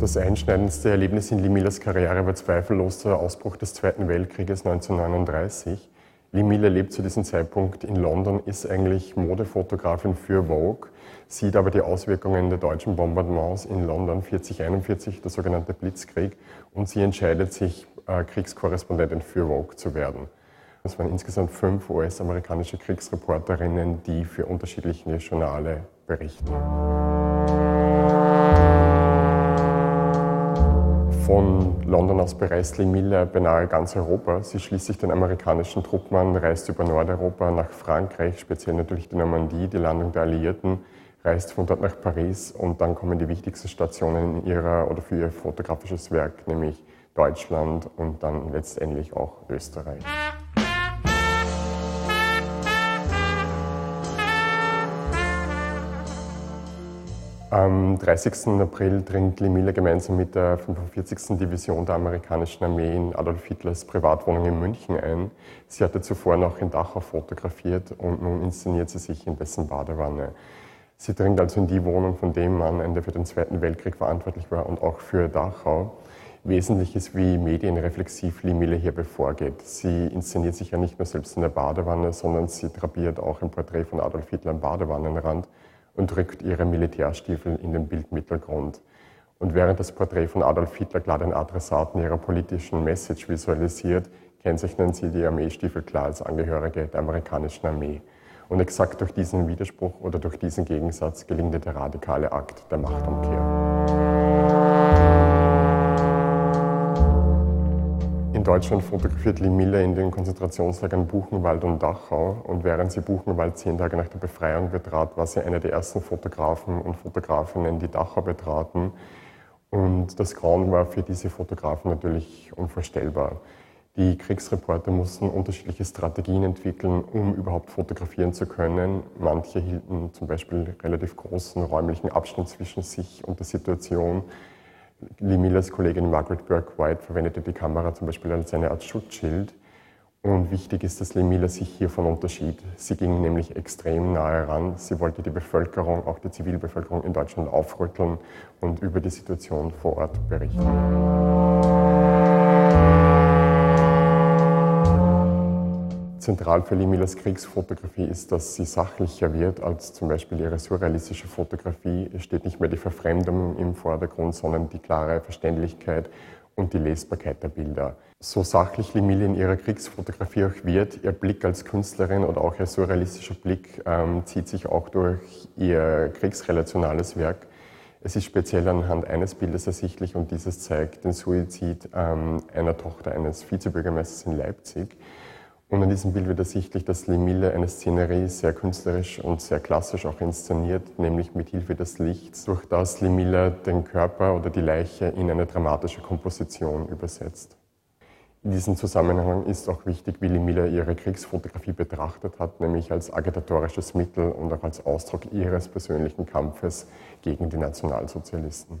Das einschneidendste Erlebnis in Limillas Karriere war zweifellos der Ausbruch des Zweiten Weltkrieges 1939. Limilla lebt zu diesem Zeitpunkt in London, ist eigentlich Modefotografin für Vogue, sieht aber die Auswirkungen der deutschen Bombardements in London 4041, der sogenannte Blitzkrieg, und sie entscheidet sich, äh, Kriegskorrespondentin für Vogue zu werden. Es waren insgesamt fünf US-amerikanische Kriegsreporterinnen, die für unterschiedliche Journale berichten. Von London aus bereist Lee Miller beinahe ganz Europa. Sie schließt sich den amerikanischen Truppen an, reist über Nordeuropa nach Frankreich, speziell natürlich die Normandie, die Landung der Alliierten, reist von dort nach Paris und dann kommen die wichtigsten Stationen ihrer oder für ihr fotografisches Werk, nämlich Deutschland und dann letztendlich auch Österreich. Am 30. April dringt Limilla gemeinsam mit der 45. Division der amerikanischen Armee in Adolf Hitlers Privatwohnung in München ein. Sie hatte zuvor noch in Dachau fotografiert und nun inszeniert sie sich in dessen Badewanne. Sie dringt also in die Wohnung von dem Mann der für den Zweiten Weltkrieg verantwortlich war und auch für Dachau. Wesentlich ist, wie medienreflexiv Limille hier bevorgeht. Sie inszeniert sich ja nicht nur selbst in der Badewanne, sondern sie drapiert auch ein Porträt von Adolf Hitler am Badewannenrand und rückt ihre Militärstiefel in den Bildmittelgrund. Und während das Porträt von Adolf Hitler klar den Adressaten ihrer politischen Message visualisiert, kennzeichnen sie die Armeestiefel klar als Angehörige der amerikanischen Armee. Und exakt durch diesen Widerspruch oder durch diesen Gegensatz gelingt der radikale Akt der Machtumkehr. Deutschland fotografiert Lee Miller in den Konzentrationslagern Buchenwald und Dachau. Und während sie Buchenwald zehn Tage nach der Befreiung betrat, war sie eine der ersten Fotografen und Fotografinnen, die Dachau betraten. Und das Grauen war für diese Fotografen natürlich unvorstellbar. Die Kriegsreporter mussten unterschiedliche Strategien entwickeln, um überhaupt fotografieren zu können. Manche hielten zum Beispiel relativ großen räumlichen Abstand zwischen sich und der Situation. Lee Millers Kollegin Margaret Burke White verwendete die Kamera zum Beispiel als eine Art Schutzschild. Und wichtig ist, dass Lee Miller sich hiervon unterschied. Sie ging nämlich extrem nahe ran. Sie wollte die Bevölkerung, auch die Zivilbevölkerung in Deutschland aufrütteln und über die Situation vor Ort berichten. Zentral für Limilas Kriegsfotografie ist, dass sie sachlicher wird als zum Beispiel ihre surrealistische Fotografie. Es steht nicht mehr die Verfremdung im Vordergrund, sondern die klare Verständlichkeit und die Lesbarkeit der Bilder. So sachlich Limille in ihrer Kriegsfotografie auch wird, ihr Blick als Künstlerin oder auch ihr surrealistischer Blick ähm, zieht sich auch durch ihr kriegsrelationales Werk. Es ist speziell anhand eines Bildes ersichtlich und dieses zeigt den Suizid ähm, einer Tochter eines Vizebürgermeisters in Leipzig. Und an diesem Bild wird ersichtlich, dass Lemille eine Szenerie sehr künstlerisch und sehr klassisch auch inszeniert, nämlich mit Hilfe des Lichts, durch das Lemille den Körper oder die Leiche in eine dramatische Komposition übersetzt. In diesem Zusammenhang ist auch wichtig, wie Lemille ihre Kriegsfotografie betrachtet hat, nämlich als agitatorisches Mittel und auch als Ausdruck ihres persönlichen Kampfes gegen die Nationalsozialisten.